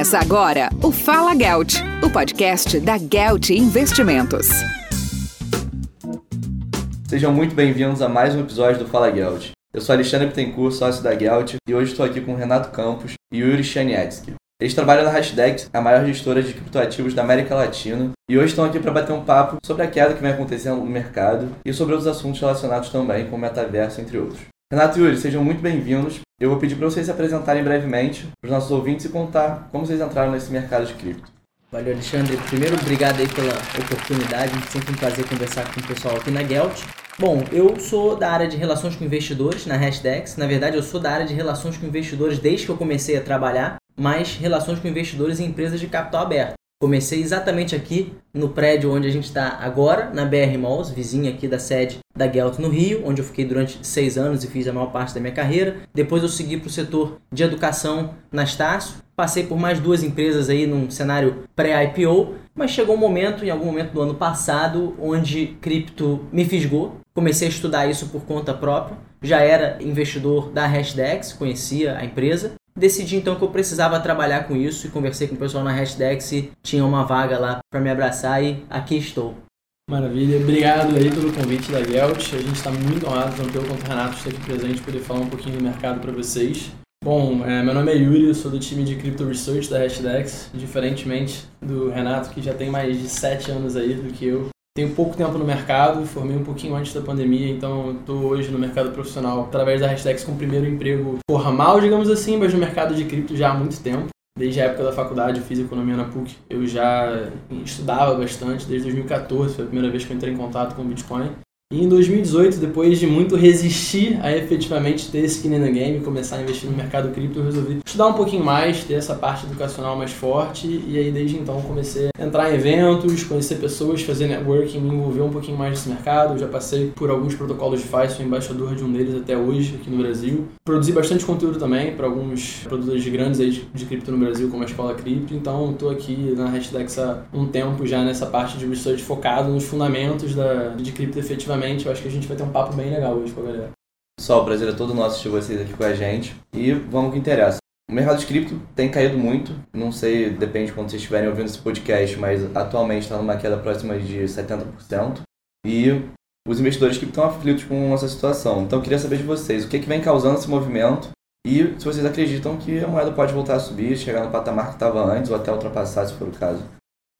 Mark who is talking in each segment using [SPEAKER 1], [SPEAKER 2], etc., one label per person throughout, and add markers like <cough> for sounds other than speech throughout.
[SPEAKER 1] Começa agora o Fala Gelt, o podcast da Gelt Investimentos.
[SPEAKER 2] Sejam muito bem-vindos a mais um episódio do Fala Gelt. Eu sou Alexandre Bittencourt, sócio da Gelt, e hoje estou aqui com Renato Campos e Yuri Chanietsky. Eles trabalham na Hashdex, a maior gestora de criptoativos da América Latina, e hoje estão aqui para bater um papo sobre a queda que vem acontecendo no mercado e sobre outros assuntos relacionados também com o metaverso, entre outros. Renato e Yuri, sejam muito bem-vindos. Eu vou pedir para vocês se apresentarem brevemente para os nossos ouvintes e contar como vocês entraram nesse mercado de cripto.
[SPEAKER 3] Valeu, Alexandre. Primeiro, obrigado aí pela oportunidade. Sempre um prazer conversar com o pessoal aqui na Gelt. Bom, eu sou da área de relações com investidores na Hashdex. Na verdade, eu sou da área de relações com investidores desde que eu comecei a trabalhar, mas relações com investidores em empresas de capital aberto. Comecei exatamente aqui no prédio onde a gente está agora, na BR Malls, vizinha aqui da sede da Gelt no Rio, onde eu fiquei durante seis anos e fiz a maior parte da minha carreira. Depois eu segui para o setor de educação na Estácio. Passei por mais duas empresas aí num cenário pré-IPO, mas chegou um momento, em algum momento do ano passado, onde cripto me fisgou. Comecei a estudar isso por conta própria. Já era investidor da Hashdex, conhecia a empresa Decidi então que eu precisava trabalhar com isso e conversei com o pessoal na Hashdex tinha uma vaga lá para me abraçar e aqui estou.
[SPEAKER 4] Maravilha, obrigado aí pelo convite da Gelt. A gente está muito honrado, tanto eu quanto o Renato, estar aqui presente poder falar um pouquinho do mercado para vocês. Bom, é, meu nome é Yuri, eu sou do time de Crypto Research da Hashdex, diferentemente do Renato, que já tem mais de 7 anos aí do que eu. Tenho pouco tempo no mercado, formei um pouquinho antes da pandemia, então estou hoje no mercado profissional através da Hashtags com o primeiro emprego formal, digamos assim, mas no mercado de cripto já há muito tempo. Desde a época da faculdade, eu fiz economia na PUC, eu já estudava bastante, desde 2014 foi a primeira vez que eu entrei em contato com o Bitcoin. E em 2018, depois de muito resistir a efetivamente ter skin in the game começar a investir no mercado cripto, eu resolvi estudar um pouquinho mais, ter essa parte educacional mais forte e aí desde então comecei a entrar em eventos, conhecer pessoas, fazer networking, me envolver um pouquinho mais nesse mercado. Eu já passei por alguns protocolos de FI, sou embaixador de um deles até hoje aqui no Brasil. Produzi bastante conteúdo também para alguns produtores grandes aí de, de cripto no Brasil, como a Escola Cripto. Então estou aqui na Hashdex há um tempo já nessa parte de research focado nos fundamentos da, de cripto efetivamente eu acho que a gente vai ter um papo bem legal hoje com a galera.
[SPEAKER 2] Pessoal, o prazer é todo nosso de vocês aqui com a gente. E vamos que interessa. O mercado de cripto tem caído muito, não sei, depende de quando vocês estiverem ouvindo esse podcast, mas atualmente está numa queda próxima de 70%. E os investidores que estão aflitos com essa situação. Então eu queria saber de vocês, o que, é que vem causando esse movimento e se vocês acreditam que a moeda pode voltar a subir, chegar no patamar que estava antes ou até ultrapassar, se for o caso.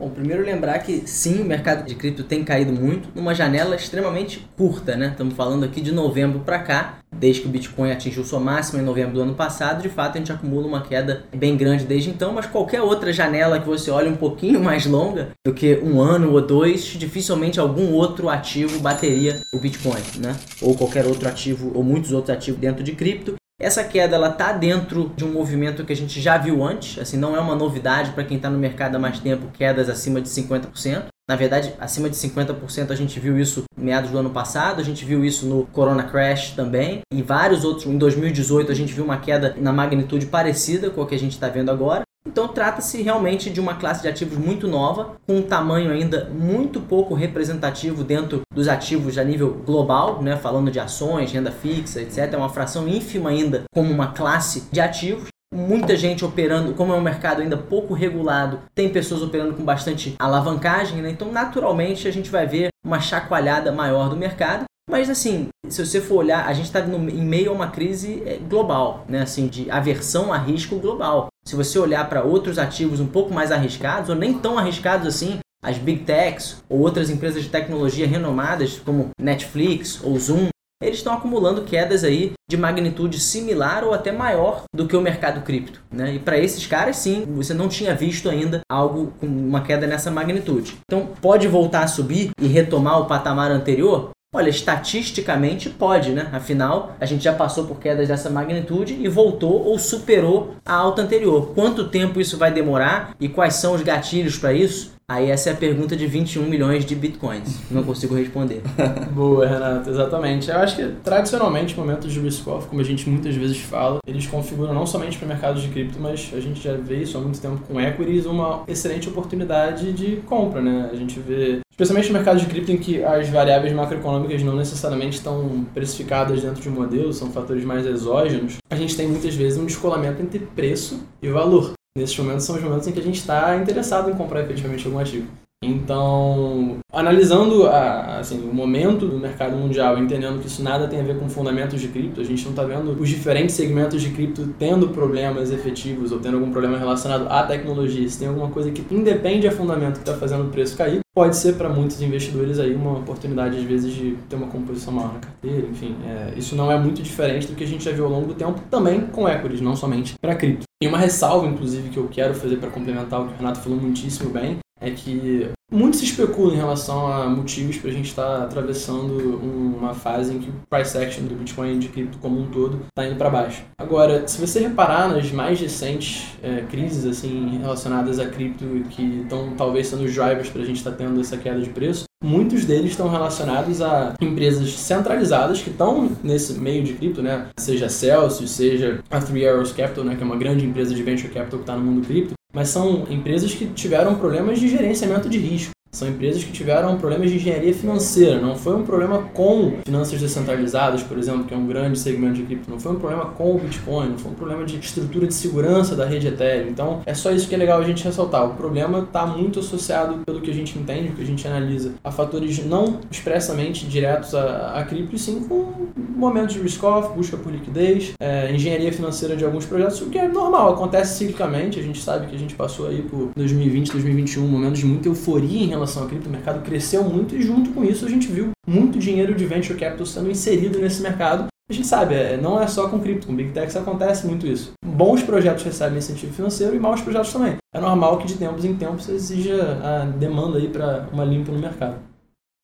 [SPEAKER 3] Bom, primeiro lembrar que sim, o mercado de cripto tem caído muito numa janela extremamente curta, né? Estamos falando aqui de novembro para cá, desde que o Bitcoin atingiu sua máxima em novembro do ano passado, de fato a gente acumula uma queda bem grande desde então, mas qualquer outra janela que você olhe um pouquinho <laughs> mais longa do que um ano ou dois, dificilmente algum outro ativo bateria o Bitcoin, né? Ou qualquer outro ativo, ou muitos outros ativos dentro de cripto. Essa queda ela tá dentro de um movimento que a gente já viu antes, assim, não é uma novidade para quem está no mercado há mais tempo, quedas acima de 50%. Na verdade, acima de 50% a gente viu isso meados do ano passado, a gente viu isso no Corona Crash também, e vários outros. Em 2018 a gente viu uma queda na magnitude parecida com a que a gente está vendo agora. Então trata-se realmente de uma classe de ativos muito nova, com um tamanho ainda muito pouco representativo dentro dos ativos a nível global, né? falando de ações, renda fixa, etc. É uma fração ínfima ainda como uma classe de ativos. Muita gente operando, como é um mercado ainda pouco regulado, tem pessoas operando com bastante alavancagem, né? então naturalmente a gente vai ver uma chacoalhada maior do mercado. Mas assim, se você for olhar, a gente está em meio a uma crise eh, global, né? Assim, de aversão a risco global. Se você olhar para outros ativos um pouco mais arriscados, ou nem tão arriscados assim, as big techs ou outras empresas de tecnologia renomadas como Netflix ou Zoom, eles estão acumulando quedas aí de magnitude similar ou até maior do que o mercado cripto. Né? E para esses caras, sim, você não tinha visto ainda algo com uma queda nessa magnitude. Então, pode voltar a subir e retomar o patamar anterior? Olha, estatisticamente pode, né? Afinal, a gente já passou por quedas dessa magnitude e voltou ou superou a alta anterior. Quanto tempo isso vai demorar e quais são os gatilhos para isso? Aí essa é a pergunta de 21 milhões de bitcoins. Não consigo responder. <laughs>
[SPEAKER 4] Boa, Renato, exatamente. Eu acho que tradicionalmente momentos de risk-off, como a gente muitas vezes fala, eles configuram não somente para o mercado de cripto, mas a gente já vê isso há muito tempo com equities, uma excelente oportunidade de compra, né? A gente vê, especialmente no mercado de cripto em que as variáveis macroeconômicas não necessariamente estão precificadas dentro de um modelo, são fatores mais exógenos, a gente tem muitas vezes um descolamento entre preço e valor. Nesses momentos são os momentos em que a gente está interessado em comprar efetivamente algum ativo. Então, analisando a, assim, o momento do mercado mundial, entendendo que isso nada tem a ver com fundamentos de cripto, a gente não está vendo os diferentes segmentos de cripto tendo problemas efetivos ou tendo algum problema relacionado à tecnologia. Se tem alguma coisa que independe a fundamento que está fazendo o preço cair, pode ser para muitos investidores aí uma oportunidade às vezes de ter uma composição maior na carteira, enfim. É, isso não é muito diferente do que a gente já viu ao longo do tempo, também com equities, não somente para cripto. E uma ressalva, inclusive, que eu quero fazer para complementar o que o Renato falou muitíssimo bem, é que muito se especula em relação a motivos para a gente estar tá atravessando uma fase em que o price action do Bitcoin e de cripto como um todo está indo para baixo. Agora, se você reparar nas mais recentes é, crises assim relacionadas a cripto que estão talvez sendo os drivers para a gente estar tá tendo essa queda de preço, muitos deles estão relacionados a empresas centralizadas que estão nesse meio de cripto, né? Seja a Celsius, seja a Three Arrows Capital, né? que é uma grande empresa de venture capital que está no mundo cripto, mas são empresas que tiveram problemas de gerenciamento de risco. São empresas que tiveram problemas de engenharia financeira. Não foi um problema com finanças descentralizadas, por exemplo, que é um grande segmento de cripto. Não foi um problema com o Bitcoin. Não foi um problema de estrutura de segurança da rede Ethereum. Então, é só isso que é legal a gente ressaltar. O problema está muito associado, pelo que a gente entende, o que a gente analisa, a fatores não expressamente diretos a cripto, e sim com momentos de risk-off, busca por liquidez, é, engenharia financeira de alguns projetos, o que é normal, acontece ciclicamente. A gente sabe que a gente passou aí por 2020, 2021, momentos de muita euforia em relação à cripto, o mercado cresceu muito e junto com isso a gente viu muito dinheiro de venture capital sendo inserido nesse mercado. A gente sabe, é, não é só com cripto, com Big Techs acontece muito isso. Bons projetos recebem incentivo financeiro e maus projetos também. É normal que de tempos em tempos exija a demanda aí para uma limpa no mercado.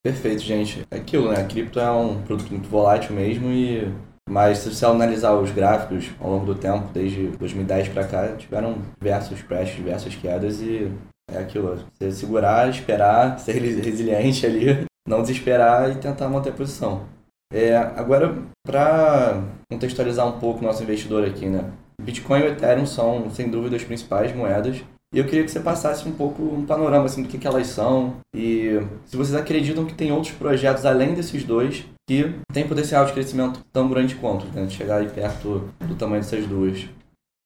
[SPEAKER 2] Perfeito, gente. É aquilo, né? A cripto é um produto muito volátil mesmo e mas se você analisar os gráficos ao longo do tempo, desde 2010 para cá, tiveram diversos crashes, diversas quedas e é aquilo, você segurar, esperar, <laughs> ser resiliente ali, não desesperar e tentar manter a posição. É, agora, para contextualizar um pouco o nosso investidor aqui, né? Bitcoin e Ethereum são, sem dúvida, as principais moedas. E eu queria que você passasse um pouco um panorama assim, do que, que elas são e se vocês acreditam que tem outros projetos além desses dois que têm potencial de crescimento tão grande quanto, né? de chegar aí perto do tamanho dessas duas.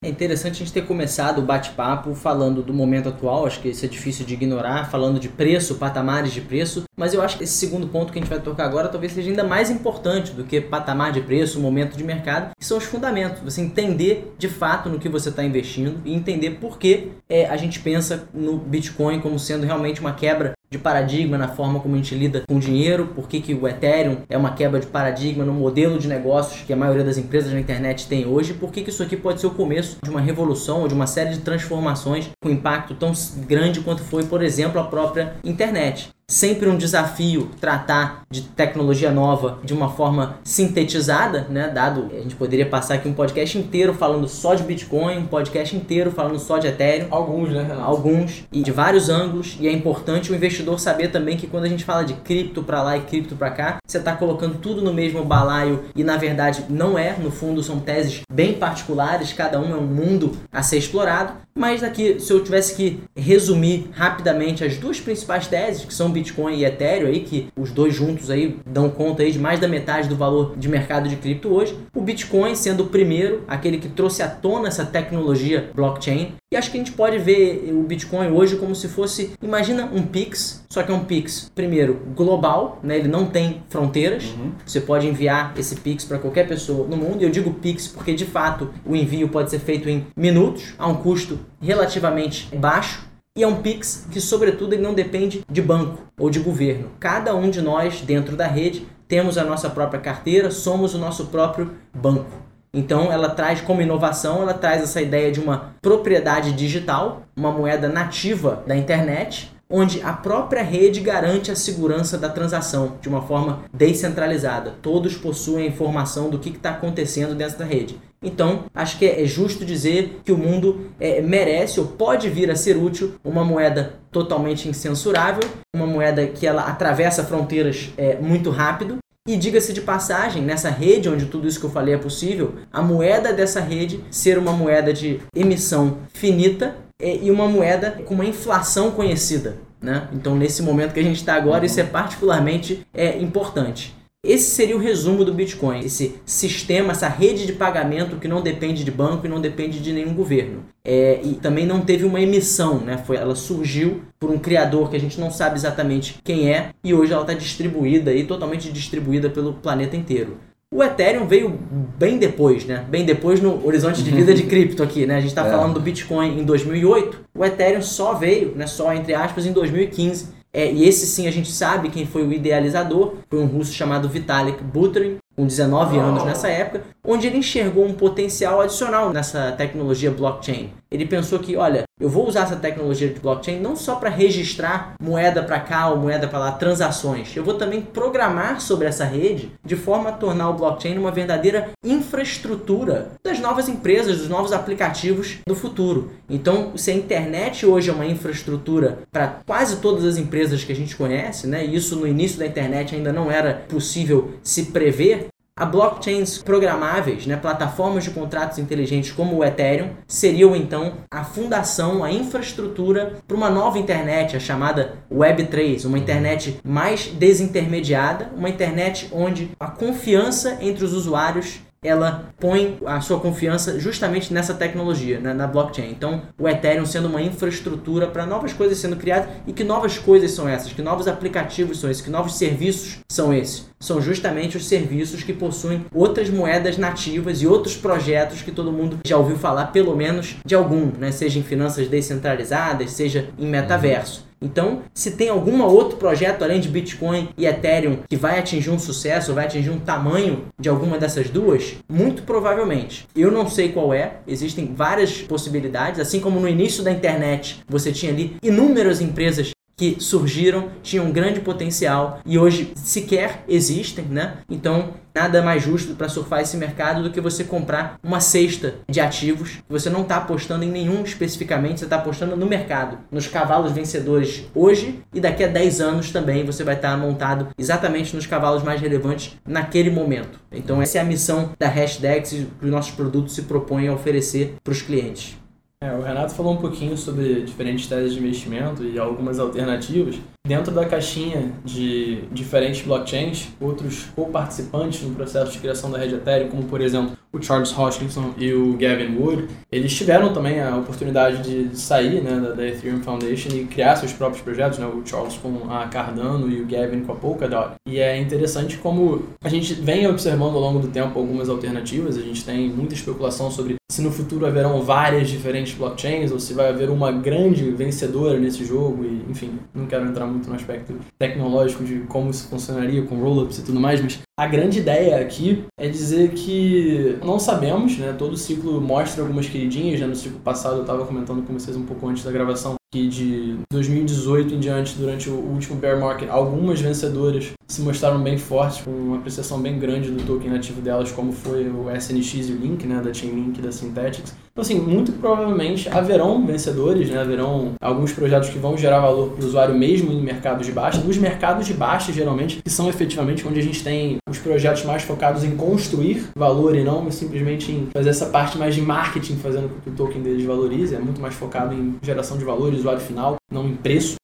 [SPEAKER 3] É interessante a gente ter começado o bate-papo falando do momento atual, acho que isso é difícil de ignorar, falando de preço, patamares de preço, mas eu acho que esse segundo ponto que a gente vai tocar agora talvez seja ainda mais importante do que patamar de preço, momento de mercado, que são os fundamentos. Você entender de fato no que você está investindo e entender por que é, a gente pensa no Bitcoin como sendo realmente uma quebra de paradigma na forma como a gente lida com dinheiro, por que, que o Ethereum é uma quebra de paradigma no modelo de negócios que a maioria das empresas na internet tem hoje, por que, que isso aqui pode ser o começo de uma revolução ou de uma série de transformações com impacto tão grande quanto foi, por exemplo, a própria internet sempre um desafio tratar de tecnologia nova de uma forma sintetizada, né? Dado a gente poderia passar aqui um podcast inteiro falando só de Bitcoin, um podcast inteiro falando só de Ethereum.
[SPEAKER 4] Alguns, né? Renato?
[SPEAKER 3] Alguns e de vários ângulos. E é importante o investidor saber também que quando a gente fala de cripto para lá e cripto para cá, você está colocando tudo no mesmo balaio e na verdade não é. No fundo são teses bem particulares. Cada um é um mundo a ser explorado. Mas aqui, se eu tivesse que resumir rapidamente as duas principais teses, que são Bitcoin e Ethereum aí, que os dois juntos aí dão conta aí de mais da metade do valor de mercado de cripto hoje, o Bitcoin sendo o primeiro, aquele que trouxe à tona essa tecnologia blockchain, e acho que a gente pode ver o Bitcoin hoje como se fosse, imagina um Pix, só que é um Pix, primeiro, global, né? ele não tem fronteiras. Uhum. Você pode enviar esse Pix para qualquer pessoa no mundo. E eu digo Pix porque de fato o envio pode ser feito em minutos, a um custo relativamente baixo. E é um Pix que, sobretudo, ele não depende de banco ou de governo. Cada um de nós, dentro da rede, temos a nossa própria carteira, somos o nosso próprio banco. Então ela traz como inovação, ela traz essa ideia de uma propriedade digital, uma moeda nativa da internet, onde a própria rede garante a segurança da transação de uma forma descentralizada. Todos possuem a informação do que está acontecendo dentro da rede. Então, acho que é justo dizer que o mundo é, merece ou pode vir a ser útil uma moeda totalmente incensurável, uma moeda que ela atravessa fronteiras é, muito rápido e diga-se de passagem, nessa rede onde tudo isso que eu falei é possível, a moeda dessa rede ser uma moeda de emissão finita e uma moeda com uma inflação conhecida. Né? Então, nesse momento que a gente está agora, isso é particularmente é, importante. Esse seria o resumo do Bitcoin, esse sistema, essa rede de pagamento que não depende de banco e não depende de nenhum governo. É, e também não teve uma emissão, né? Foi, ela surgiu por um criador que a gente não sabe exatamente quem é e hoje ela está distribuída e totalmente distribuída pelo planeta inteiro. O Ethereum veio bem depois, né? Bem depois no horizonte de vida de <laughs> cripto aqui, né? A gente está é. falando do Bitcoin em 2008. O Ethereum só veio, né? Só entre aspas, em 2015. É, e esse sim a gente sabe quem foi o idealizador. Foi um russo chamado Vitalik Buterin com 19 anos nessa época, onde ele enxergou um potencial adicional nessa tecnologia blockchain. Ele pensou que, olha, eu vou usar essa tecnologia de blockchain não só para registrar moeda para cá ou moeda para lá, transações. Eu vou também programar sobre essa rede de forma a tornar o blockchain uma verdadeira infraestrutura das novas empresas, dos novos aplicativos do futuro. Então, se a internet hoje é uma infraestrutura para quase todas as empresas que a gente conhece, né? E isso no início da internet ainda não era possível se prever, a blockchains programáveis, né, plataformas de contratos inteligentes como o Ethereum, seriam então a fundação, a infraestrutura para uma nova internet, a chamada Web3, uma internet mais desintermediada, uma internet onde a confiança entre os usuários ela põe a sua confiança justamente nessa tecnologia, né, na blockchain. Então, o Ethereum sendo uma infraestrutura para novas coisas sendo criadas e que novas coisas são essas, que novos aplicativos são esses, que novos serviços são esses. São justamente os serviços que possuem outras moedas nativas e outros projetos que todo mundo já ouviu falar, pelo menos de algum, né, seja em finanças descentralizadas, seja em metaverso. Então, se tem algum outro projeto além de Bitcoin e Ethereum que vai atingir um sucesso, vai atingir um tamanho de alguma dessas duas, muito provavelmente. Eu não sei qual é, existem várias possibilidades, assim como no início da internet você tinha ali inúmeras empresas que surgiram, tinham um grande potencial e hoje sequer existem, né? Então, nada mais justo para surfar esse mercado do que você comprar uma cesta de ativos que você não está apostando em nenhum especificamente, você está apostando no mercado, nos cavalos vencedores hoje e daqui a 10 anos também você vai estar tá montado exatamente nos cavalos mais relevantes naquele momento. Então, essa é a missão da Hashdex que os nossos produtos se propõem a oferecer para os clientes.
[SPEAKER 4] É, o Renato falou um pouquinho sobre diferentes teses de investimento e algumas alternativas. Dentro da caixinha de diferentes blockchains, outros co-participantes no processo de criação da rede Ethereum, como por exemplo o Charles Hoskinson e o Gavin Wood, eles tiveram também a oportunidade de sair né, da, da Ethereum Foundation e criar seus próprios projetos, né, o Charles com a Cardano e o Gavin com a Polkadot. E é interessante como a gente vem observando ao longo do tempo algumas alternativas, a gente tem muita especulação sobre se no futuro haverão várias diferentes blockchains ou se vai haver uma grande vencedora nesse jogo e enfim, não quero entrar muito no aspecto tecnológico de como isso funcionaria com rollups e tudo mais, mas a grande ideia aqui é dizer que não sabemos, né? Todo ciclo mostra algumas queridinhas, né? No ciclo passado eu estava comentando com vocês um pouco antes da gravação que de 2018 em diante, durante o último bear market, algumas vencedoras se mostraram bem fortes, com uma apreciação bem grande do token nativo delas, como foi o SNX e o Link, né, da Chainlink e da Synthetix. Então, assim, muito provavelmente haverão vencedores, né, haverão alguns projetos que vão gerar valor para o usuário mesmo em mercados de baixa. Nos mercados de baixa, geralmente, que são efetivamente onde a gente tem os projetos mais focados em construir valor e não simplesmente em fazer essa parte mais de marketing, fazendo com que o token deles valorize. É muito mais focado em geração de valor, usuário final, não em preço.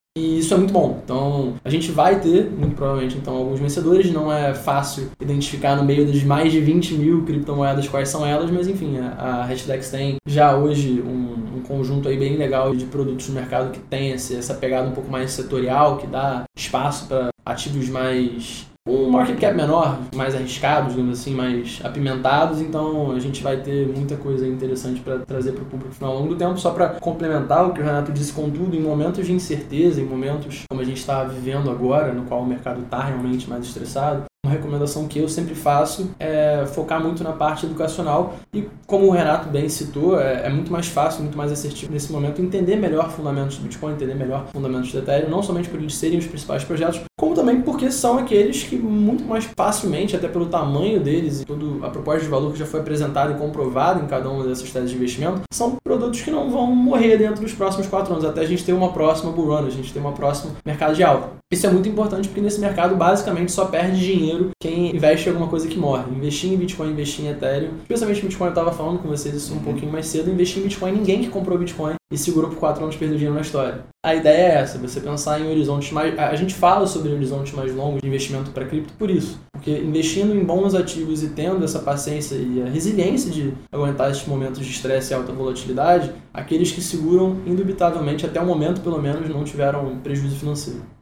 [SPEAKER 4] Isso é muito bom. Então, a gente vai ter, muito provavelmente, então, alguns vencedores. Não é fácil identificar no meio das mais de 20 mil criptomoedas quais são elas, mas enfim, a, a Hashdex tem já hoje um, um, conjunto aí bem legal de produtos no mercado que tem esse, essa pegada um pouco mais setorial, que dá espaço para ativos mais um market cap menor, mais arriscados, digamos assim, mais apimentados, então a gente vai ter muita coisa interessante para trazer para o público ao longo do tempo, só para complementar o que o Renato disse, contudo, em momentos de incerteza, em momentos como a gente está vivendo agora, no qual o mercado está realmente mais estressado, uma recomendação que eu sempre faço é focar muito na parte educacional e como o Renato bem citou, é, é, muito mais fácil, muito mais assertivo nesse momento entender melhor fundamentos do Bitcoin, entender melhor fundamentos do Ethereum, não somente por eles serem os principais projetos, como também porque são aqueles que muito mais facilmente, até pelo tamanho deles e toda a proposta de valor que já foi apresentada e comprovada em cada uma dessas teses de investimento, são produtos que não vão morrer dentro dos próximos quatro anos, até a gente ter uma próxima bull run, a gente ter uma próxima mercado de alta. Isso é muito importante porque nesse mercado basicamente só perde dinheiro quem investe em alguma coisa que morre. Investir em Bitcoin, investir em Ethereum. Especialmente Bitcoin, eu estava falando com vocês isso um pouquinho mais cedo. Investir em Bitcoin, ninguém que comprou Bitcoin e segurou por 4 anos perdeu dinheiro na história. A ideia é essa, você pensar em horizontes mais. A gente fala sobre horizontes mais longos de investimento para cripto por isso. Porque investindo em bons ativos e tendo essa paciência e a resiliência de aguentar esses momentos de estresse e alta volatilidade, aqueles que seguram, indubitavelmente, até o momento pelo menos, não tiveram prejuízo financeiro.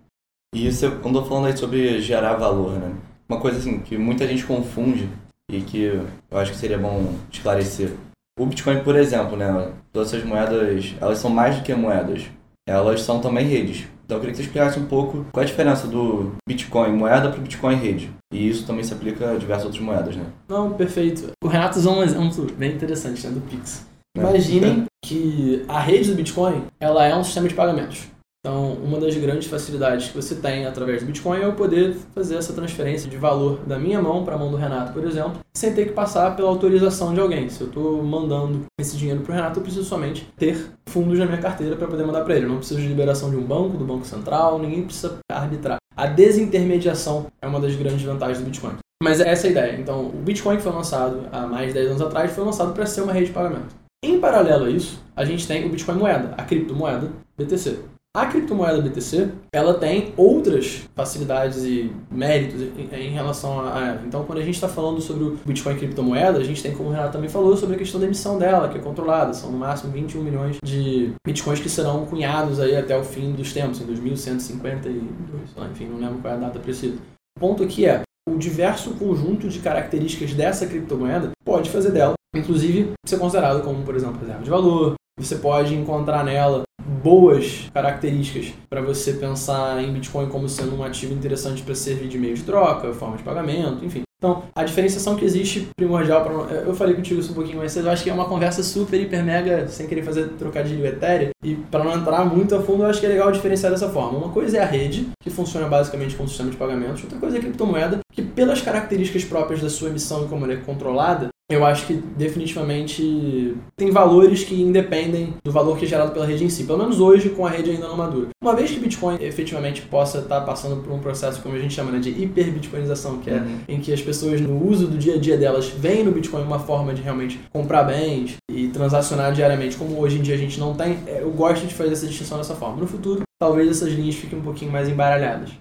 [SPEAKER 2] E você andou falando aí sobre gerar valor, né? Uma coisa assim que muita gente confunde e que eu acho que seria bom esclarecer. O Bitcoin, por exemplo, né? Todas essas moedas, elas são mais do que moedas. Elas são também redes. Então eu queria que você explicasse um pouco qual é a diferença do Bitcoin moeda para o Bitcoin rede. E isso também se aplica a diversas outras moedas, né?
[SPEAKER 4] Não, perfeito. O Renato usou um exemplo bem interessante, né, do Pix. Imaginem que a rede do Bitcoin, ela é um sistema de pagamentos. Então, uma das grandes facilidades que você tem através do Bitcoin é eu poder fazer essa transferência de valor da minha mão para a mão do Renato, por exemplo, sem ter que passar pela autorização de alguém. Se eu estou mandando esse dinheiro para o Renato, eu preciso somente ter fundos na minha carteira para poder mandar para ele. Eu não preciso de liberação de um banco, do Banco Central, ninguém precisa arbitrar. A desintermediação é uma das grandes vantagens do Bitcoin. Mas essa é a ideia. Então, o Bitcoin que foi lançado há mais de 10 anos atrás foi lançado para ser uma rede de pagamento. Em paralelo a isso, a gente tem o Bitcoin moeda, a criptomoeda BTC. A criptomoeda BTC, ela tem outras facilidades e méritos em, relação a ela. Então, quando a gente está falando sobre o Bitcoin criptomoeda, a gente tem, como o Renato também falou, sobre a questão da emissão dela, que é controlada. São no máximo 21 milhões de Bitcoins que serão cunhados aí até o fim dos tempos, em 2152, enfim, não lembro qual é a data precisa. O ponto aqui é, o diverso conjunto de características dessa criptomoeda pode fazer dela, inclusive, ser considerado como, por exemplo, reserva de valor. Você pode encontrar nela boas características para você pensar em Bitcoin como sendo um ativo interessante para servir de meio de troca, forma de pagamento, enfim. Então, a diferenciação que existe primordial para eu falei contigo isso um pouquinho mais cedo, eu acho que é uma conversa super hiper mega, sem querer fazer trocadilho etéreo, e para não entrar muito a fundo, eu acho que é legal diferenciar dessa forma. Uma coisa é a rede, que funciona basicamente como sistema de pagamentos, outra coisa é a criptomoeda, que pelas características próprias da sua emissão e como ela é controlada, eu acho que definitivamente tem valores que independem do valor que é gerado pela rede em si, pelo menos hoje com a rede ainda não madura. Uma vez que Bitcoin efetivamente possa estar passando por um processo, como a gente chama né, de hiperbitcoinização, que é uhum. em que as pessoas no uso do dia a dia delas veem no Bitcoin uma forma de realmente comprar bens e transacionar diariamente, como hoje em dia a gente não tem, é, eu gosto de fazer essa distinção dessa forma. No futuro, talvez essas linhas fiquem um pouquinho mais embaralhadas.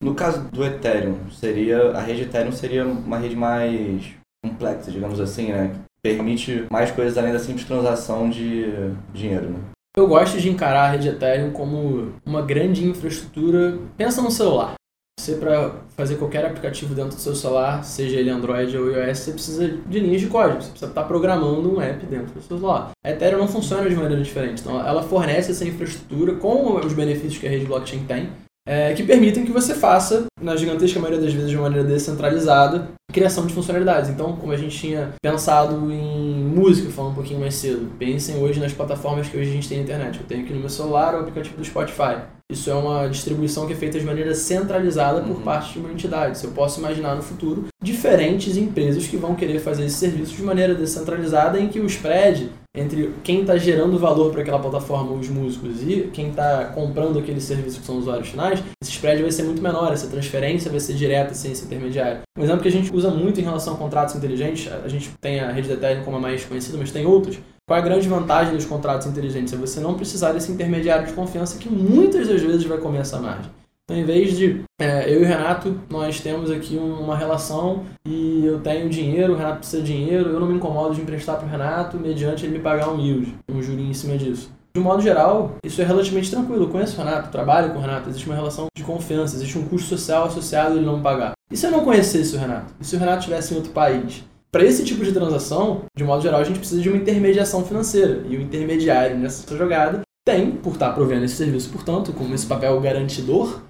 [SPEAKER 2] No caso do Ethereum, seria a rede Ethereum seria uma rede mais complexa, digamos assim, né? Permite mais coisas além da simples transação de dinheiro, né?
[SPEAKER 4] Eu gosto de encarar a rede Ethereum como uma grande infraestrutura. Pensa no celular. Você, para fazer qualquer aplicativo dentro do seu celular, seja ele Android ou iOS, você precisa de linhas de código. Você precisa estar programando um app dentro do seu celular. A Ethereum não funciona de maneira diferente. Então, ela fornece essa infraestrutura com os benefícios que a rede blockchain tem é, que permitem que você faça, na gigantesca maioria das vezes de maneira descentralizada, criação de funcionalidades. Então, como a gente tinha pensado em música, falando um pouquinho mais cedo, pensem hoje nas plataformas que hoje a gente tem na internet. Eu tenho aqui no meu celular o aplicativo do Spotify. Isso é uma distribuição que é feita de maneira centralizada por uhum. parte de uma entidade. Se eu posso imaginar no futuro diferentes empresas que vão querer fazer esse serviço de maneira descentralizada em que o spread entre quem está gerando valor para aquela plataforma, os músicos, e quem está comprando aquele serviço que são os usuários finais, esse spread vai ser muito menor, essa transferência vai ser direta sem esse intermediário. Um exemplo que a gente usa muito em relação a contratos inteligentes, a gente tem a rede de Ethereum como a mais conhecida, mas tem outros. Qual é a grande vantagem dos contratos inteligentes? É você não precisar desse intermediário de confiança que muitas das vezes vai comer essa margem. Então, em vez de é, eu e o Renato, nós temos aqui uma relação e eu tenho dinheiro, o Renato precisa de dinheiro, eu não me incomodo de emprestar para o Renato mediante ele me pagar um yield, um jurinho em cima disso. De modo geral, isso é relativamente tranquilo. Eu conheço o Renato, trabalho com o Renato, existe uma relação de confiança, existe um custo social associado a ele não pagar. E se eu não conhecesse o Renato? E se o Renato estivesse em outro país? Para esse tipo de transação, de modo geral, a gente precisa de uma intermediação financeira. E o intermediário nessa jogada tem, por estar provendo esse serviço, portanto, como esse papel garantidor,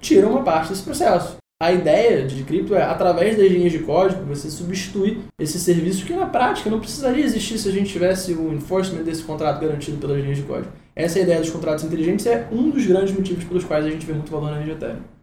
[SPEAKER 4] tira uma parte desse processo. A ideia de cripto é, através das linhas de código, você substitui esse serviço que na prática não precisaria existir se a gente tivesse o enforcement desse contrato garantido pelas linhas de código. Essa é ideia dos contratos inteligentes é um dos grandes motivos pelos quais a gente vê muito valor na rede Ethereum.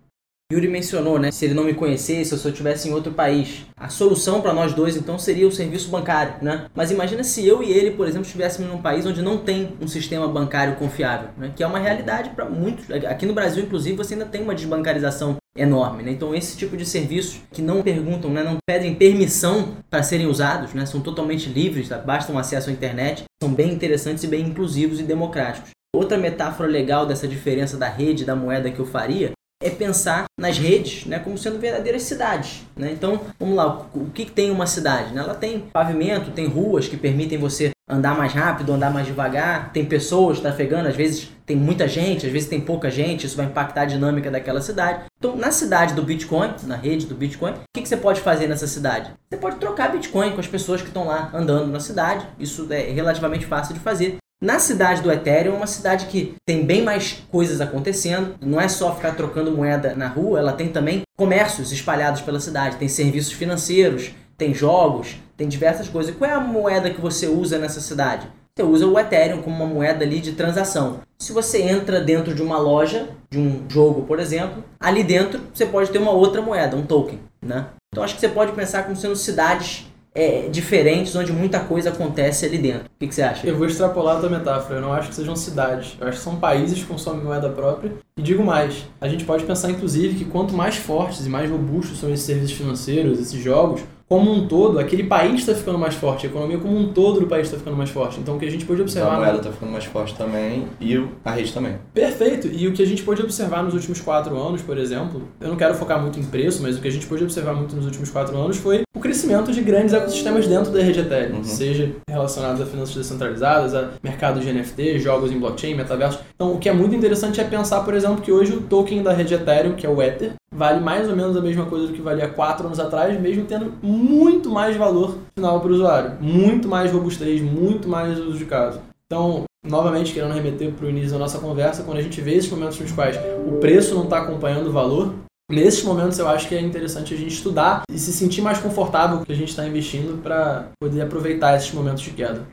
[SPEAKER 3] Yuri mencionou, né? Se ele não me conhecesse ou se eu estivesse em outro país. A solução para nós dois, então, seria o serviço bancário, né? Mas imagina se eu e ele, por exemplo, estivéssemos num país onde não tem um sistema bancário confiável, né? Que é uma realidade para muitos. Aqui no Brasil, inclusive, você ainda tem uma desbancarização enorme, né? Então esse tipo de serviços que não perguntam, né, não pedem permissão para serem usados, né, são totalmente livres, tá? basta um acesso à internet, são bem interessantes e bem inclusivos e democráticos. Outra metáfora legal dessa diferença da rede da moeda que eu faria é pensar nas redes né, como sendo verdadeiras cidades. Né? Então, vamos lá, o que tem uma cidade? Né? Ela tem pavimento, tem ruas que permitem você andar mais rápido, andar mais devagar, tem pessoas trafegando, às vezes tem muita gente, às vezes tem pouca gente, isso vai impactar a dinâmica daquela cidade. Então, na cidade do Bitcoin, na rede do Bitcoin, o que, que você pode fazer nessa cidade? Você pode trocar Bitcoin com as pessoas que estão lá andando na cidade, isso é relativamente fácil de fazer. Na cidade do Ethereum, é uma cidade que tem bem mais coisas acontecendo, não é só ficar trocando moeda na rua, ela tem também comércios espalhados pela cidade, tem serviços financeiros, tem jogos, tem diversas coisas. E qual é a moeda que você usa nessa cidade? Você usa o Ethereum como uma moeda ali de transação. Se você entra dentro de uma loja, de um jogo, por exemplo, ali dentro você pode ter uma outra moeda, um token, né? Então acho que você pode pensar como sendo cidades é, diferentes, onde muita coisa acontece ali dentro. O que, que, você acha?
[SPEAKER 4] Eu vou extrapolar a tua metáfora. Eu não acho que sejam cidades. Eu acho que são países que consomem moeda própria. E digo mais, a gente pode pensar, inclusive, que quanto mais fortes e mais robustos são esses serviços financeiros, esses jogos, como um todo, aquele país está ficando mais forte, a economia como um todo do país está ficando mais forte. Então o que a gente pode observar.
[SPEAKER 2] A moeda está ficando mais forte também e a rede também.
[SPEAKER 4] Perfeito. E o que a gente pode observar nos últimos quatro anos, por exemplo, eu não quero focar muito em preço, mas o que a gente pode observar muito nos últimos quatro anos foi o crescimento de grandes ecossistemas dentro da rede Ethereum, uhum. seja relacionados a finanças descentralizadas, a mercado de NFT, jogos em blockchain, metaverso. Então o que é muito interessante é pensar, por exemplo, que hoje o token da rede Ethereum, que é o Ether, vale mais ou menos a mesma coisa do que valia quatro anos atrás, mesmo tendo muito mais valor final para o usuário, muito mais robustez, muito mais uso de caso. Então, novamente, querendo remeter para o início da nossa conversa, quando a gente vê esses momentos nos quais o preço não está acompanhando o valor, nesses momentos eu acho que é interessante a gente estudar e se sentir mais confortável que a gente está investindo para poder aproveitar esses momentos de queda.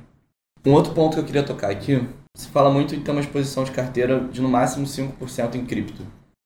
[SPEAKER 2] Um outro ponto que eu queria tocar aqui, se fala muito em ter uma exposição de carteira de no máximo 5% em cripto.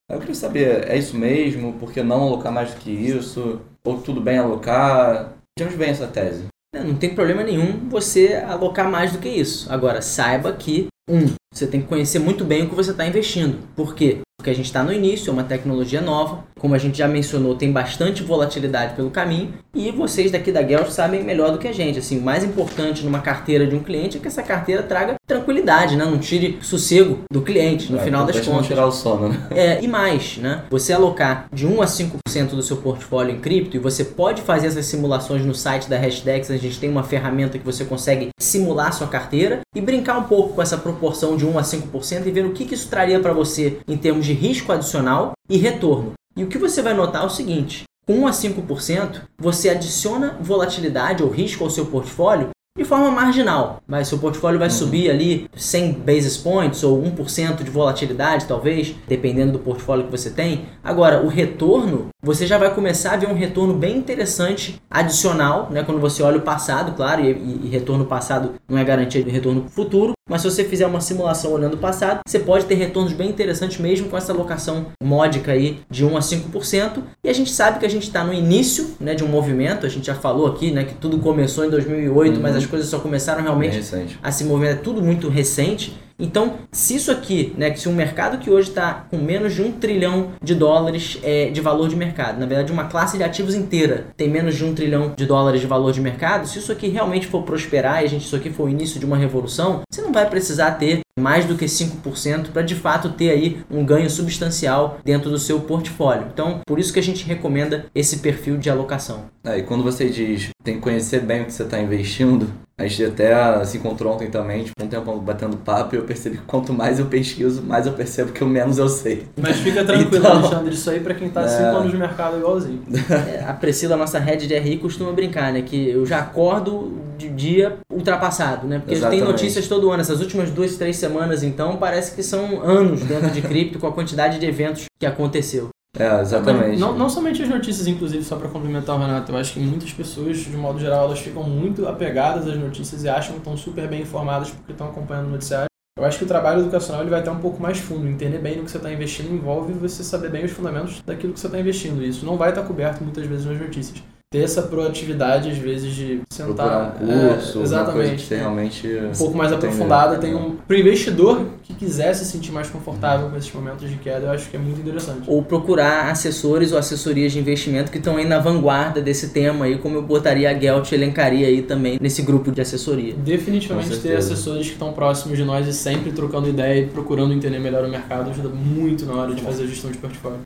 [SPEAKER 2] Eu queria saber, é isso mesmo? Por que não alocar mais do que isso? Ou tudo bem alocar? Onde vem essa tese?
[SPEAKER 3] Não tem problema nenhum você alocar mais do que isso. Agora, saiba que, um, você tem que conhecer muito bem o que você está investindo. Por quê? Porque a gente está no início, é uma tecnologia nova, como a gente já mencionou, tem bastante volatilidade pelo caminho e vocês daqui da Gelt sabem melhor do que a gente. Assim, o mais importante numa carteira de um cliente é que essa carteira traga tranquilidade, né? Não tire sossego do cliente no é, final das contas. Não
[SPEAKER 2] tirar o sono, né?
[SPEAKER 3] É, e mais, né? Você alocar de 1 a 5% do seu portfólio em cripto e você pode fazer essas simulações no site da Hashdex, a gente tem uma ferramenta que você consegue simular sua carteira e brincar um pouco com essa proporção de 1 a 5% e ver o que, que isso traria para você em termos de risco adicional e retorno. E o que você vai notar é o seguinte: com 1 a 5%, você adiciona volatilidade ou risco ao seu portfólio de forma marginal. Mas seu portfólio vai uhum. subir ali 100 basis points ou 1% de volatilidade, talvez, dependendo do portfólio que você tem. Agora, o retorno, você já vai começar a ver um retorno bem interessante adicional, né? Quando você olha o passado, claro, e, e, e retorno passado não é garantia de retorno futuro, mas se você fizer uma simulação olhando o passado, você pode ter retornos bem interessantes mesmo com essa alocação módica aí de 1 a 5%. E a gente sabe que a gente está no início né, de um movimento, a gente já falou aqui né, que tudo começou em 2008, uhum. mas as coisas só começaram realmente a se mover, é tudo muito recente. Então, se isso aqui, né, que se um mercado que hoje está com menos de um trilhão de dólares é, de valor de mercado, na verdade uma classe de ativos inteira tem menos de um trilhão de dólares de valor de mercado, se isso aqui realmente for prosperar e a gente isso aqui for o início de uma revolução, você não vai precisar ter mais do que 5% para de fato ter aí um ganho substancial dentro do seu portfólio. Então, por isso que a gente recomenda esse perfil de alocação.
[SPEAKER 2] É, e quando você diz tem que conhecer bem o que você está investindo, a gente até se encontrou ontem também, tipo, um tempo batendo papo e eu percebi que quanto mais eu pesquiso, mais eu percebo que o menos eu sei.
[SPEAKER 4] Mas fica tranquilo, então, Alexandre, isso aí para quem tá 5 é... anos de mercado igualzinho.
[SPEAKER 3] É, a Priscila, nossa head de RI, costuma brincar, né? Que eu já acordo de dia ultrapassado, né? Porque Exatamente. tem notícias todo ano. Essas últimas duas, três semanas, então, parece que são anos dentro de cripto com a quantidade de eventos que aconteceu.
[SPEAKER 2] É, exatamente.
[SPEAKER 4] Não, não somente as notícias, inclusive, só para complementar o Renato, eu acho que muitas pessoas, de modo geral, elas ficam muito apegadas às notícias e acham que estão super bem informadas porque estão acompanhando o noticiário. Eu acho que o trabalho educacional ele vai até um pouco mais fundo. Entender bem no que você está investindo envolve você saber bem os fundamentos daquilo que você está investindo. E isso não vai estar coberto muitas vezes nas notícias ter essa proatividade, às vezes, de sentar.
[SPEAKER 2] Procurar um curso,
[SPEAKER 4] é, exatamente.
[SPEAKER 2] que realmente.
[SPEAKER 4] Um pouco mais aprofundada. Tem um. Para investidor que quiser se sentir mais confortável com esses momentos de queda, eu acho que é muito interessante.
[SPEAKER 3] Ou procurar assessores ou assessorias de investimento que estão aí na vanguarda desse tema aí, como eu botaria a Gelt elencaria aí também nesse grupo de assessoria.
[SPEAKER 4] Definitivamente ter assessores que estão próximos de nós e sempre trocando ideia e procurando entender melhor o mercado ajuda muito na hora de fazer a gestão de portfólio.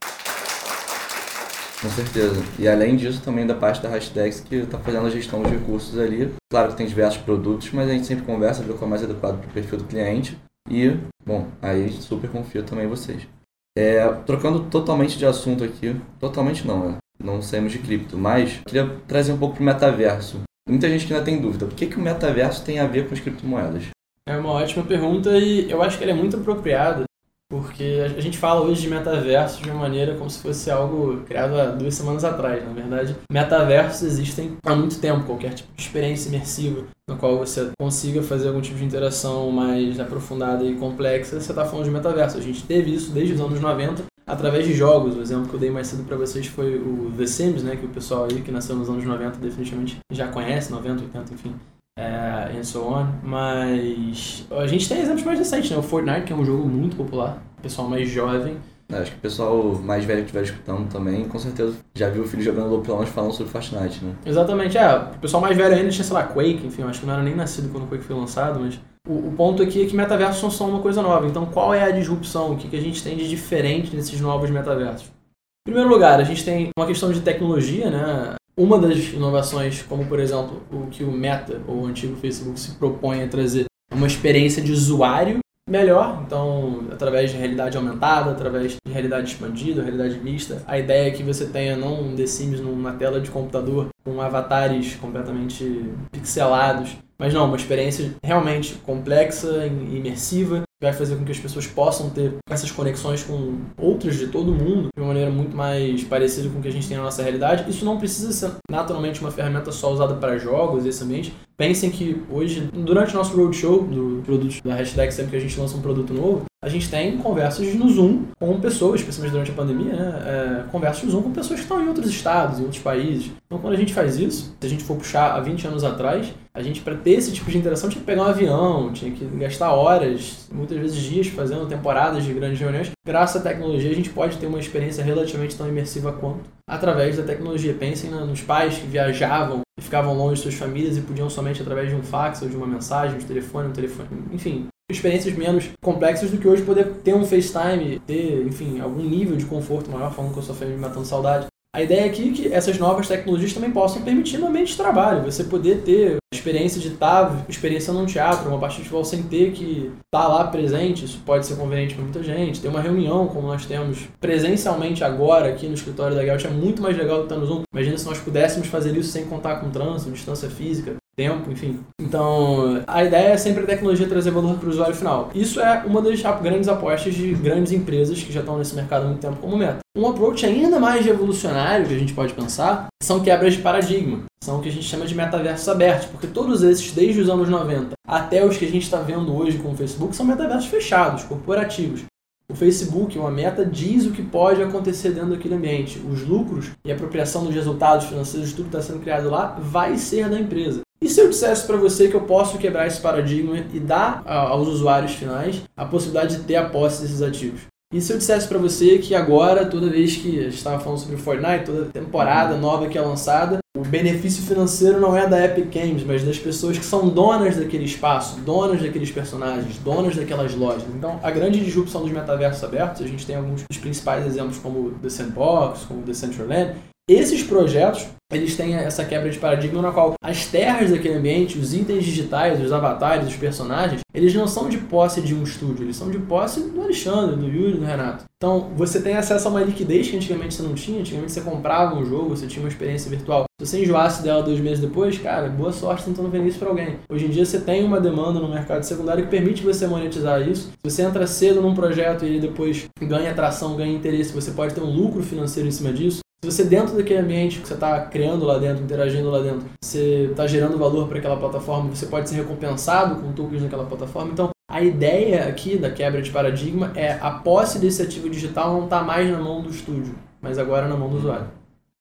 [SPEAKER 2] Com certeza. E além disso, também da parte da Hashtags que está fazendo a gestão dos recursos ali. Claro que tem diversos produtos, mas a gente sempre conversa, vê qual é mais adequado para o perfil do cliente. E, bom, aí super confio também em vocês. É, trocando totalmente de assunto aqui, totalmente não, né? não saímos de cripto, mas queria trazer um pouco para o metaverso. Muita gente que ainda tem dúvida, o que, que o metaverso tem a ver com as criptomoedas?
[SPEAKER 4] É uma ótima pergunta e eu acho que ela é muito apropriada porque a gente fala hoje de metaverso de uma maneira como se fosse algo criado há duas semanas atrás. Na verdade, metaversos existem há muito tempo, qualquer tipo de experiência imersiva no qual você consiga fazer algum tipo de interação mais aprofundada e complexa, você está falando de metaverso. A gente teve isso desde os anos 90 através de jogos. O exemplo que eu dei mais cedo para vocês foi o The Sims, né, que o pessoal aí que nasceu nos anos 90 definitivamente já conhece, 90, 80, enfim é, and so on. Mas a gente tem exemplos mais recentes, né? O Fortnite, que é um jogo muito popular, o pessoal mais jovem.
[SPEAKER 2] Acho que o pessoal mais velho que estiver escutando também, com certeza já viu o filho jogando Lounge falando sobre Fortnite, né?
[SPEAKER 4] Exatamente, é. O pessoal mais velho ainda tinha, sei lá, Quake, enfim, acho que não era nem nascido quando o Quake foi lançado, mas o, o ponto aqui é que metaversos não são uma coisa nova. Então, qual é a disrupção? O que, que a gente tem de diferente nesses novos metaversos? Em primeiro lugar, a gente tem uma questão de tecnologia, né? Uma das inovações, como por exemplo o que o Meta, ou o antigo Facebook, se propõe a trazer, uma experiência de usuário melhor, então através de realidade aumentada, através de realidade expandida, realidade mista. A ideia é que você tenha não um The Sims numa tela de computador com avatares completamente pixelados, mas não, uma experiência realmente complexa imersiva, vai fazer com que as pessoas possam ter essas conexões com outros de todo mundo de uma maneira muito mais parecida com o que a gente tem na nossa realidade. Isso não precisa ser naturalmente uma ferramenta só usada para jogos, esse ambiente. Pensem que hoje, durante o nosso roadshow do produto da hashtag, sempre que a gente lança um produto novo, a gente tem conversas no Zoom com pessoas, especialmente durante a pandemia, né? É, conversas no Zoom com pessoas que estão em outros estados, em outros países. Então, quando a gente faz isso, se a gente for puxar há 20 anos atrás, a gente, para ter esse tipo de interação, tinha que pegar um avião, tinha que gastar horas, muitas vezes dias, fazendo temporadas de grandes reuniões. Graças à tecnologia, a gente pode ter uma experiência relativamente tão imersiva quanto através da tecnologia. Pensem nos pais que viajavam e ficavam longe de suas famílias e podiam somente através de um fax ou de uma mensagem, de telefone, um telefone, enfim, experiências menos complexas do que hoje poder ter um FaceTime, ter, enfim, algum nível de conforto maior, falando com a sua família matando saudade. A ideia aqui é que essas novas tecnologias também possam permitir no ambiente de trabalho, você poder ter experiência de estar, experiência num teatro, uma partida de futebol sem ter que estar lá presente, isso pode ser conveniente para muita gente. Ter uma reunião, como nós temos presencialmente agora aqui no escritório da Gelt, é muito mais legal do que estar no Zoom. Imagina se nós pudéssemos fazer isso sem contar com trânsito, distância física tempo, enfim. Então, a ideia é sempre a tecnologia trazer valor para o usuário final. Isso é uma das grandes apostas de grandes empresas que já estão nesse mercado há muito tempo como meta. Um approach ainda mais revolucionário que a gente pode pensar são quebras de paradigma. São o que a gente chama de metaversos abertos, porque todos esses, desde os anos 90 até os que a gente está vendo hoje com o Facebook, são metaversos fechados, corporativos. O Facebook, uma meta, diz o que pode acontecer dentro daquele ambiente. Os lucros e a apropriação dos resultados financeiros tudo que está sendo criado lá vai ser da empresa. E se eu dissesse para você que eu posso quebrar esse paradigma e dar aos usuários finais a possibilidade de ter a posse desses ativos? E se eu dissesse para você que agora, toda vez que a gente estava falando sobre Fortnite, toda temporada nova que é lançada, o benefício financeiro não é da Epic Games, mas das pessoas que são donas daquele espaço, donas daqueles personagens, donas daquelas lojas. Então, a grande disrupção dos metaversos abertos, a gente tem alguns dos principais exemplos como The Sandbox, como The Land. Esses projetos eles têm essa quebra de paradigma na qual as terras daquele ambiente, os itens digitais, os avatares, os personagens, eles não são de posse de um estúdio, eles são de posse do Alexandre, do Yuri, do Renato. Então, você tem acesso a uma liquidez que antigamente você não tinha, antigamente você comprava um jogo, você tinha uma experiência virtual. Se você enjoasse dela dois meses depois, cara, boa sorte tentando vender isso para alguém. Hoje em dia você tem uma demanda no mercado secundário que permite você monetizar isso. Se você entra cedo num projeto e ele depois ganha atração, ganha interesse, você pode ter um lucro financeiro em cima disso. Se você dentro daquele ambiente que você está criando lá dentro, interagindo lá dentro, você está gerando valor para aquela plataforma, você pode ser recompensado com tokens naquela plataforma. Então, A ideia aqui da quebra de paradigma é a posse desse ativo digital não está mais na mão do estúdio, mas agora na mão do usuário.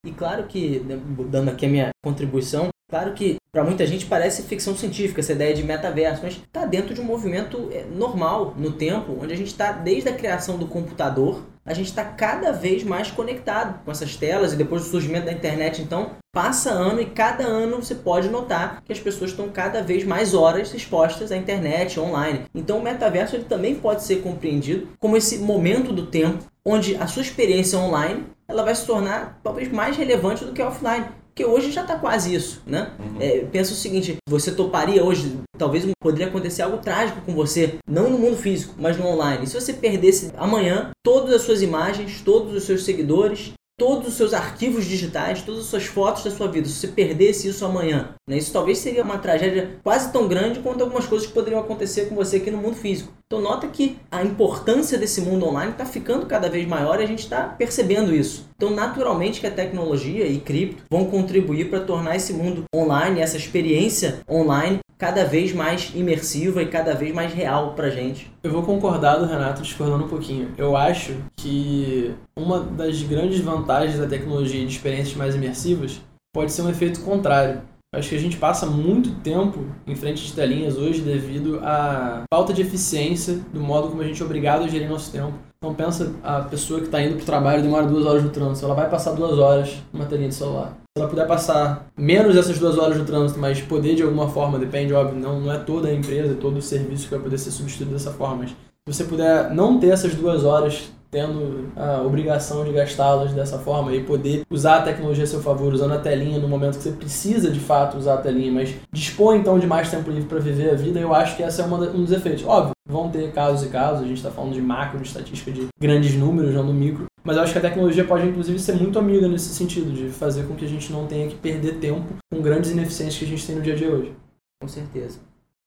[SPEAKER 3] E claro que, né, dando aqui a minha contribuição, claro que para muita gente parece ficção científica essa ideia de metaverso, mas está dentro de um movimento é, normal no tempo, onde a gente está desde a criação do computador, a gente está cada vez mais conectado com essas telas e depois do surgimento da internet, então passa ano e cada ano você pode notar que as pessoas estão cada vez mais horas expostas à internet, online. Então o metaverso ele também pode ser compreendido como esse momento do tempo onde a sua experiência online ela vai se tornar talvez mais relevante do que offline. Porque hoje já está quase isso, né? Uhum. É, pensa o seguinte, você toparia hoje, talvez poderia acontecer algo trágico com você, não no mundo físico, mas no online. Se você perdesse amanhã todas as suas imagens, todos os seus seguidores, todos os seus arquivos digitais, todas as suas fotos da sua vida, se você perdesse isso amanhã, né, isso talvez seria uma tragédia quase tão grande quanto algumas coisas que poderiam acontecer com você aqui no mundo físico. Então nota que a importância desse mundo online está ficando cada vez maior e a gente está percebendo isso. Então naturalmente que a tecnologia e cripto vão contribuir para tornar esse mundo online, essa experiência online cada vez mais imersiva e cada vez mais real pra gente.
[SPEAKER 4] Eu vou concordar do Renato discordando um pouquinho. Eu acho que uma das grandes vantagens da tecnologia de experiências mais imersivas pode ser um efeito contrário. Acho que a gente passa muito tempo em frente de telinhas hoje devido à falta de eficiência do modo como a gente é obrigado a gerir nosso tempo. Então pensa a pessoa que está indo para o trabalho demora duas horas no trânsito, ela vai passar duas horas numa telinha de celular. Se ela puder passar menos essas duas horas no trânsito, mas poder de alguma forma, depende, óbvio, não, não é toda a empresa, todo o serviço que vai poder ser substituído dessa forma, mas se você puder não ter essas duas horas tendo a obrigação de gastá-las dessa forma e poder usar a tecnologia a seu favor, usando a telinha no momento que você precisa de fato usar a telinha, mas dispõe então de mais tempo livre para viver a vida, eu acho que essa é uma, um dos efeitos. Óbvio, vão ter casos e casos, a gente está falando de macro, de estatística, de grandes números, não do micro, mas eu acho que a tecnologia pode inclusive ser muito amiga nesse sentido, de fazer com que a gente não tenha que perder tempo com grandes ineficiências que a gente tem no dia a dia hoje.
[SPEAKER 3] Com certeza.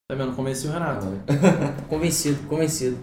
[SPEAKER 4] Tá vendo? Convenci o Renato.
[SPEAKER 3] convencido, convencido.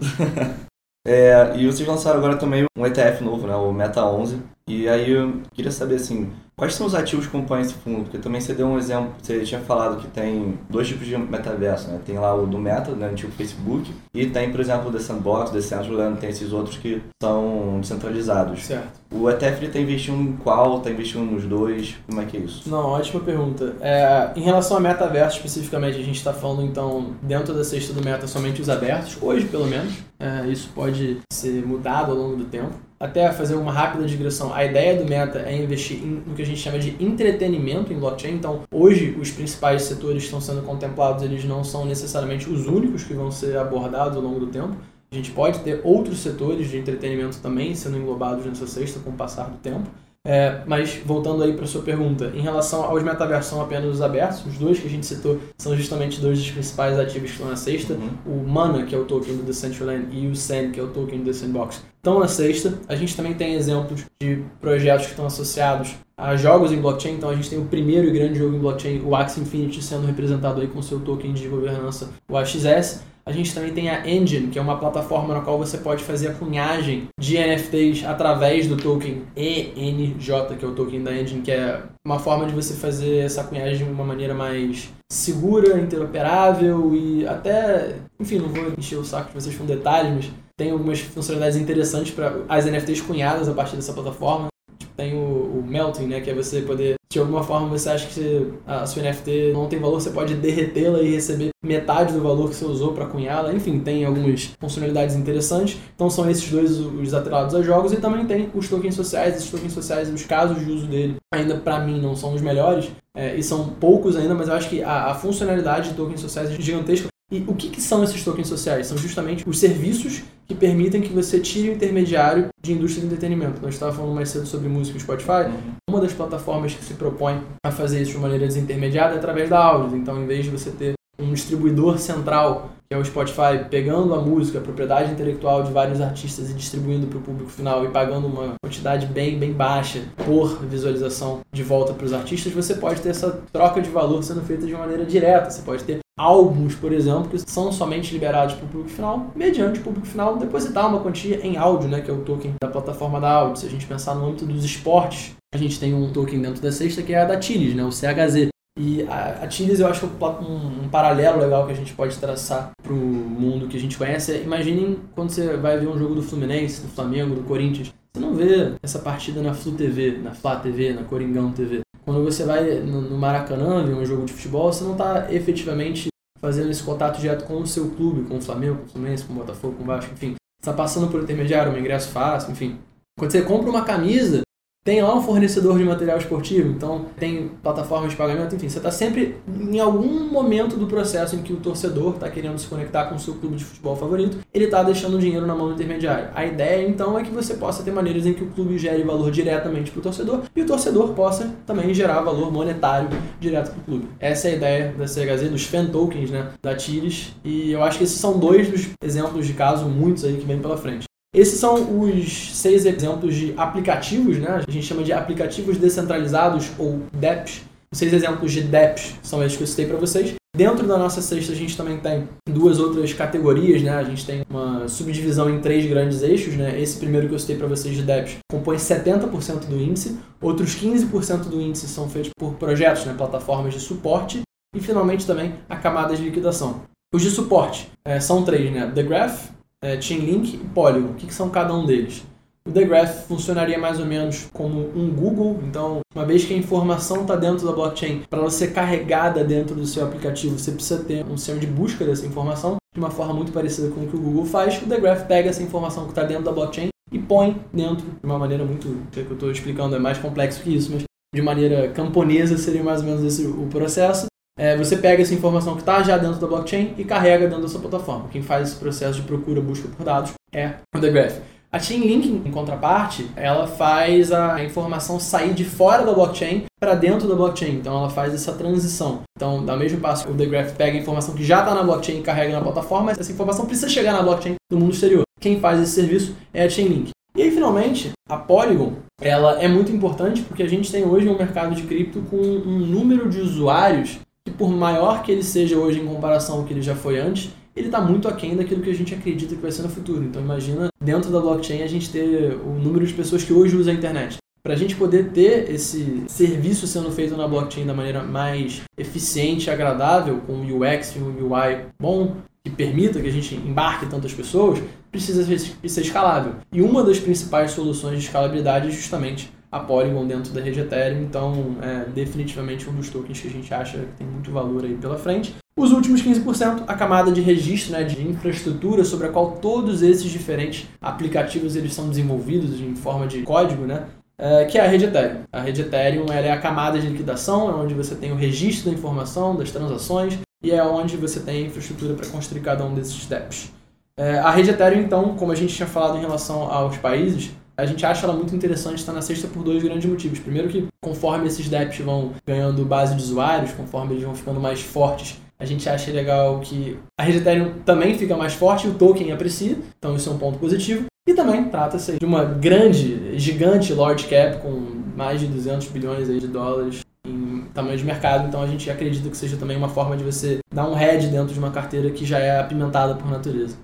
[SPEAKER 2] É, e vocês lançaram agora também um ETF novo, né, o Meta 11. E aí eu queria saber assim, quais são os ativos que compõem esse fundo? Porque também você deu um exemplo, você tinha falado que tem dois tipos de metaverso, né? Tem lá o do Meta, né, antigo Facebook, e tem, por exemplo, o The Sandbox, The Central, né, tem esses outros que são descentralizados.
[SPEAKER 4] Certo.
[SPEAKER 2] O ETF está investindo em qual? Está investindo nos dois? Como é que é isso?
[SPEAKER 4] Não, ótima pergunta. É, em relação a metaverso especificamente, a gente está falando então dentro da cesta do meta somente os abertos, hoje pelo menos. É, isso pode ser mudado ao longo do tempo até fazer uma rápida digressão, a ideia do Meta é investir em, no que a gente chama de entretenimento em blockchain. Então, hoje, os principais setores que estão sendo contemplados, eles não são necessariamente os únicos que vão ser abordados ao longo do tempo. A gente pode ter outros setores de entretenimento também sendo englobados nessa cesta com o passar do tempo. É, mas voltando aí para sua pergunta, em relação aos metaversos são apenas os abertos, os dois que a gente citou são justamente dois dos principais ativos que estão na sexta, uhum. o Mana, que é o token do Decentraland, e o Sand, que é o token do The Sandbox, estão na sexta. A gente também tem exemplos de projetos que estão associados a jogos em blockchain, então a gente tem o primeiro e grande jogo em blockchain, o Axie Infinity, sendo representado aí com seu token de governança, o AXS. A gente também tem a Engine, que é uma plataforma na qual você pode fazer a cunhagem de NFTs através do token ENJ, que é o token da Engine, que é uma forma de você fazer essa cunhagem de uma maneira mais segura, interoperável e até, enfim, não vou encher o saco de vocês com detalhes, mas tem algumas funcionalidades interessantes para as NFTs cunhadas a partir dessa plataforma tem o, o, melting, né? Que é você poder, de alguma forma, você acha que a sua NFT não tem valor, você pode derretê-la e receber metade do valor que você usou para cunhá-la. Enfim, tem algumas funcionalidades interessantes. Então são esses dois os atrelados a jogos e também tem os tokens sociais. Esses tokens sociais, os casos de uso dele, ainda para mim não são os melhores. É, e são poucos ainda, mas eu acho que a, a funcionalidade de tokens sociais é gigantesca. E o que, que, são esses tokens sociais? São justamente os serviços que permitem que você tire o intermediário de indústria de entretenimento. Nós estávamos falando mais cedo sobre música e Spotify. Uhum. Uma das plataformas que se propõe a fazer isso de maneira desintermediada é através da áudio. Então, em vez de você ter um distribuidor central, que é o Spotify, pegando a música, a propriedade intelectual de vários artistas e distribuindo para o público final e pagando uma quantidade bem, bem baixa por visualização de volta para os artistas, você pode ter essa troca de valor sendo feita de maneira direta. Você pode ter álbuns, por exemplo, que são somente liberados para o público final, mediante o público final depositar uma quantia em áudio, né, que é o token da plataforma da áudio. Se a gente pensar no âmbito dos esportes, a gente tem um token dentro da cesta que é a da Tiles, né, o CHZ. E a, Chiles eu acho um, um, paralelo legal que a gente pode traçar para o mundo que a gente conhece. É, imaginem quando você vai ver um jogo do Fluminense, do Flamengo, do Corinthians. Você não vê essa partida na Flu TV, na Flá TV, na Coringão TV. Quando você vai no, Maracanã ver um jogo de futebol, você não está efetivamente fazendo esse contato direto com o seu clube, com o Flamengo, com o Fluminense, com o Botafogo, com o Vasco, enfim. Você está passando por intermediário, um ingresso fácil, enfim. Quando você compra uma camisa, tem lá um fornecedor de material esportivo, então tem plataformas de pagamento, enfim, você está sempre em algum momento do processo em que o torcedor está querendo se conectar com o seu clube de futebol favorito, ele está deixando o dinheiro na mão do intermediário. A ideia então é que você possa ter maneiras em que o clube gere valor diretamente para o torcedor e o torcedor possa também gerar valor monetário direto para o clube. Essa é a ideia da CHZ, dos fan tokens né, da Tires, e eu acho que esses são dois dos exemplos de caso, muitos aí que vem pela frente. Esses são os seis exemplos de aplicativos, né? A gente chama de aplicativos descentralizados ou DEPs. Os seis exemplos de DEPs são esses que eu citei para vocês. Dentro da nossa cesta, a gente também tem duas outras categorias, né? A gente tem uma subdivisão em três grandes eixos, né? Esse primeiro que eu citei para vocês de DEPs compõe 70% do índice, outros 15% do índice são feitos por projetos, né? plataformas de suporte, e finalmente também a camada de liquidação. Os de suporte é, são três, né? The Graph, é, Chainlink e Polygon. O que, que são cada um deles? O The Graph funcionaria mais ou menos como um Google, então, uma vez que a informação está dentro da blockchain, para ela ser carregada dentro do seu aplicativo, você precisa ter um sistema de busca dessa informação, de uma forma muito parecida com o que o Google faz. O The Graph pega essa informação que está dentro da blockchain e põe dentro de uma maneira muito. O que eu estou explicando é mais complexo que isso, mas de maneira camponesa seria mais ou menos esse o processo. É, você pega essa informação que está já dentro da blockchain e carrega dentro da sua plataforma. Quem faz esse processo de procura, busca por dados é o The Graph. A Chainlink, em contraparte, ela faz a informação sair de fora da blockchain para dentro da blockchain. Então ela faz essa transição. Então, da mesmo passo que o The Graph pega a informação que já está na blockchain e carrega na plataforma, essa informação precisa chegar na blockchain do mundo exterior. Quem faz esse serviço é a Chainlink. E aí, finalmente, a Polygon, ela é muito importante porque a gente tem hoje um mercado de cripto com um número de usuários por maior que ele seja hoje em comparação ao que ele já foi antes, ele está muito aquém daquilo que a gente acredita que vai ser no futuro. Então imagina dentro da blockchain a gente ter o número de pessoas que hoje usam a internet. Para a gente poder ter esse serviço sendo feito na blockchain da maneira mais eficiente e agradável, com um UX e um UI bom, que permita que a gente embarque tantas pessoas, precisa ser escalável. E uma das principais soluções de escalabilidade é justamente a Polygon dentro da rede Ethereum, então é definitivamente um dos tokens que a gente acha que tem muito valor aí pela frente. Os últimos 15%, a camada de registro, né, de infraestrutura sobre a qual todos esses diferentes aplicativos eles são desenvolvidos em forma de código, né, é, que é a rede Ethereum. A rede Ethereum ela é a camada de liquidação, é onde você tem o registro da informação, das transações, e é onde você tem a infraestrutura para construir cada um desses steps. É, a rede Ethereum, então, como a gente tinha falado em relação aos países, a gente acha ela muito interessante estar na sexta por dois grandes motivos. Primeiro que conforme esses DEPs vão ganhando base de usuários, conforme eles vão ficando mais fortes, a gente acha legal que a rede Ethereum também fica mais forte e o token aprecia, então isso é um ponto positivo. E também trata-se de uma grande, gigante large cap com mais de 200 bilhões de dólares em tamanho de mercado, então a gente acredita que seja também uma forma de você dar um head dentro de uma carteira que já é apimentada por natureza.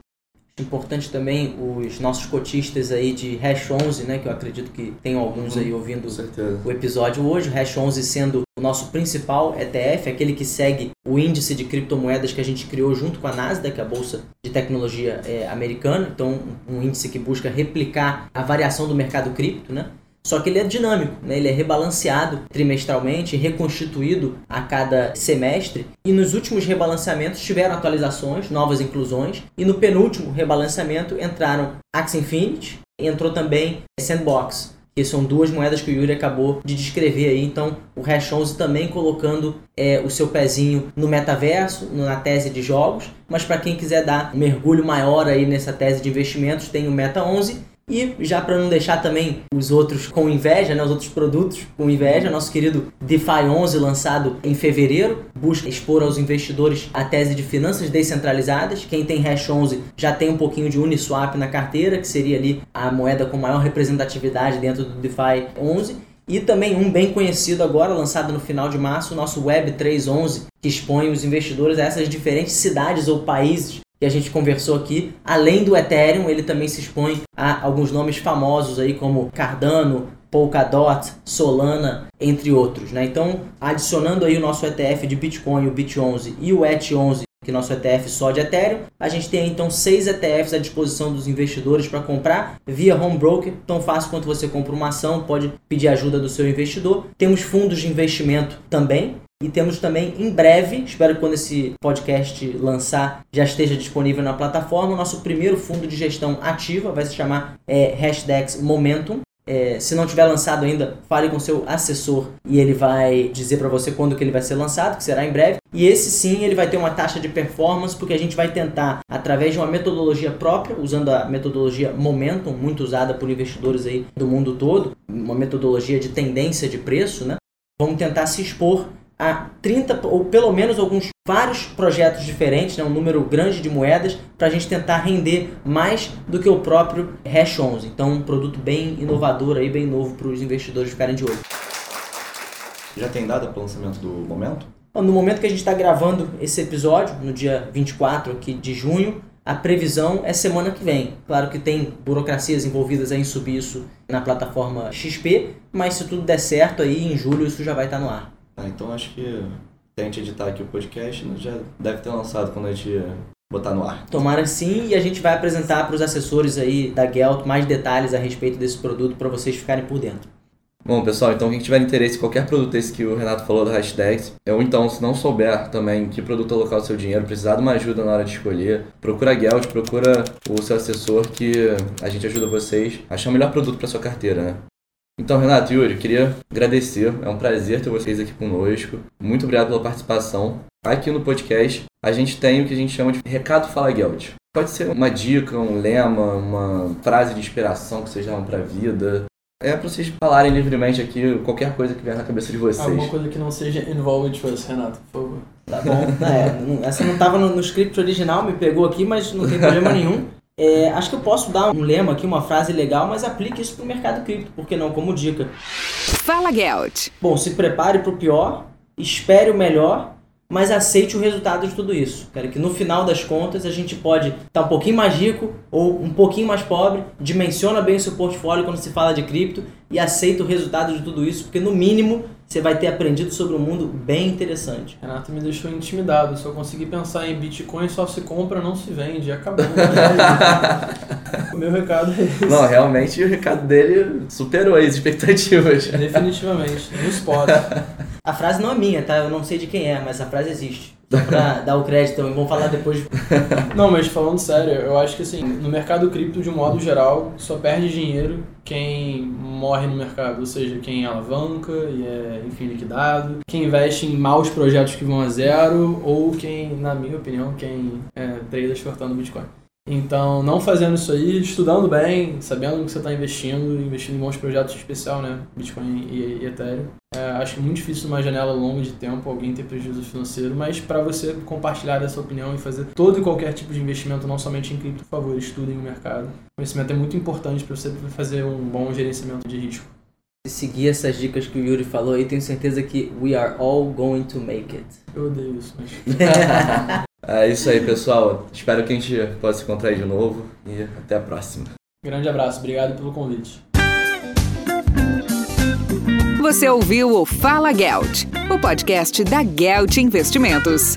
[SPEAKER 3] Importante também os nossos cotistas aí de Hash 11, né, que eu acredito que tem alguns aí ouvindo o episódio hoje. O Hash 11 sendo o nosso principal ETF, aquele que segue o índice de criptomoedas que a gente criou junto com a Nasdaq, a bolsa de tecnologia é, americana. Então, um índice que busca replicar a variação do mercado cripto, né? Só que ele é dinâmico, né? ele é rebalanceado trimestralmente, reconstituído a cada semestre. E nos últimos rebalanceamentos tiveram atualizações, novas inclusões. E no penúltimo rebalanceamento entraram Axie Infinity, entrou também Sandbox, que são duas moedas que o Yuri acabou de descrever aí. Então, o Hash 11 também colocando é, o seu pezinho no metaverso, na tese de jogos. Mas para quem quiser dar um mergulho maior aí nessa tese de investimentos, tem o Meta 11 e já para não deixar também os outros com inveja, né, os outros produtos com inveja, nosso querido DeFi 11 lançado em fevereiro busca expor aos investidores a tese de finanças descentralizadas. Quem tem Hash 11 já tem um pouquinho de Uniswap na carteira, que seria ali a moeda com maior representatividade dentro do DeFi 11. E também um bem conhecido agora, lançado no final de março, o nosso Web 311, que expõe os investidores a essas diferentes cidades ou países que a gente conversou aqui, além do Ethereum, ele também se expõe a alguns nomes famosos aí como Cardano, Polkadot, Solana, entre outros. Né? Então, adicionando aí o nosso ETF de Bitcoin, o BIT11 e o ET11, que é nosso ETF só de Ethereum, a gente tem então seis ETFs à disposição dos investidores para comprar via home broker, tão fácil quanto você compra uma ação, pode pedir ajuda do seu investidor. Temos fundos de investimento também, e temos também em breve, espero que quando esse podcast lançar já esteja disponível na plataforma, o nosso primeiro fundo de gestão ativa, vai se chamar é, Hashdex Momentum. É, se não tiver lançado ainda, fale com seu assessor e ele vai dizer para você quando que ele vai ser lançado, que será em breve. E esse sim, ele vai ter uma taxa de performance, porque a gente vai tentar, através de uma metodologia própria, usando a metodologia Momentum, muito usada por investidores aí do mundo todo, uma metodologia de tendência de preço, né? Vamos tentar se expor a 30 ou pelo menos alguns vários projetos diferentes, né, um número grande de moedas, para a gente tentar render mais do que o próprio Hash 11. Então, um produto bem inovador aí, bem novo para os investidores ficarem de olho.
[SPEAKER 2] Já tem data para o lançamento do momento?
[SPEAKER 3] No momento que a gente está gravando esse episódio, no dia 24 aqui de junho, a previsão é semana que vem. Claro que tem burocracias envolvidas em subir isso na plataforma XP, mas se tudo der certo aí, em julho isso já vai estar tá no ar.
[SPEAKER 2] Ah, então acho que tente editar aqui o podcast, já deve ter lançado quando a gente botar no ar.
[SPEAKER 3] Tomara sim, e a gente vai apresentar para os assessores aí da Gelt mais detalhes a respeito desse produto para vocês ficarem por dentro.
[SPEAKER 2] Bom, pessoal, então quem tiver interesse em qualquer produto esse que o Renato falou do Hashtags, ou então se não souber também que produto alocar o seu dinheiro, precisar de uma ajuda na hora de escolher, procura a Gelt, procura o seu assessor que a gente ajuda vocês a achar o melhor produto para sua carteira, né? Então, Renato e Yuri, queria agradecer. É um prazer ter vocês aqui conosco. Muito obrigado pela participação. Aqui no podcast, a gente tem o que a gente chama de Recado Fala Geld. Pode ser uma dica, um lema, uma frase de inspiração que vocês levam para a vida. É para vocês falarem livremente aqui qualquer coisa que vier na cabeça de vocês.
[SPEAKER 4] Alguma coisa que não seja involved us, Renato, por favor.
[SPEAKER 3] Tá bom. É, essa não estava no, no script original, me pegou aqui, mas não tem problema nenhum. É, acho que eu posso dar um lema aqui, uma frase legal, mas aplique isso para o mercado cripto, por que não? Como dica.
[SPEAKER 1] Fala, Gelt.
[SPEAKER 3] Bom, se prepare para o pior, espere o melhor, mas aceite o resultado de tudo isso. Quero que no final das contas a gente pode estar tá um pouquinho mais rico ou um pouquinho mais pobre, dimensiona bem o seu portfólio quando se fala de cripto e aceita o resultado de tudo isso, porque no mínimo você vai ter aprendido sobre um mundo bem interessante.
[SPEAKER 4] Renato me deixou intimidado. Se eu conseguir pensar em Bitcoin, só se compra, não se vende. Acabou. <laughs> o meu recado é esse.
[SPEAKER 2] Não, realmente o recado dele superou as expectativas.
[SPEAKER 4] Definitivamente. No spot.
[SPEAKER 3] A frase não é minha, tá? Eu não sei de quem é, mas a frase existe. Só pra <laughs> dar o crédito, vamos falar depois.
[SPEAKER 4] Não, mas falando sério, eu acho que assim, no mercado cripto, de um modo geral, só perde dinheiro quem morre no mercado, ou seja, quem alavanca e é, enfim, liquidado, quem investe em maus projetos que vão a zero, ou quem, na minha opinião, quem é, trade shortando Bitcoin. Então, não fazendo isso aí, estudando bem, sabendo que você está investindo, investindo em bons projetos em especial, né? Bitcoin e, e Ethereum. É, acho que é muito difícil numa janela longa de tempo alguém ter prejuízo financeiro, mas para você compartilhar essa opinião e fazer todo e qualquer tipo de investimento, não somente em cripto, por favor, estudem o mercado. O conhecimento é muito importante para você fazer um bom gerenciamento de risco.
[SPEAKER 3] Se seguir essas dicas que o Yuri falou aí, tenho certeza que we are all going to make it.
[SPEAKER 4] Eu odeio isso, mas. <laughs>
[SPEAKER 2] é isso aí, pessoal. Espero que a gente possa se encontrar aí de novo e até a próxima.
[SPEAKER 4] Grande abraço, obrigado pelo convite.
[SPEAKER 1] Você ouviu o Fala Gelt, o podcast da Gelt Investimentos.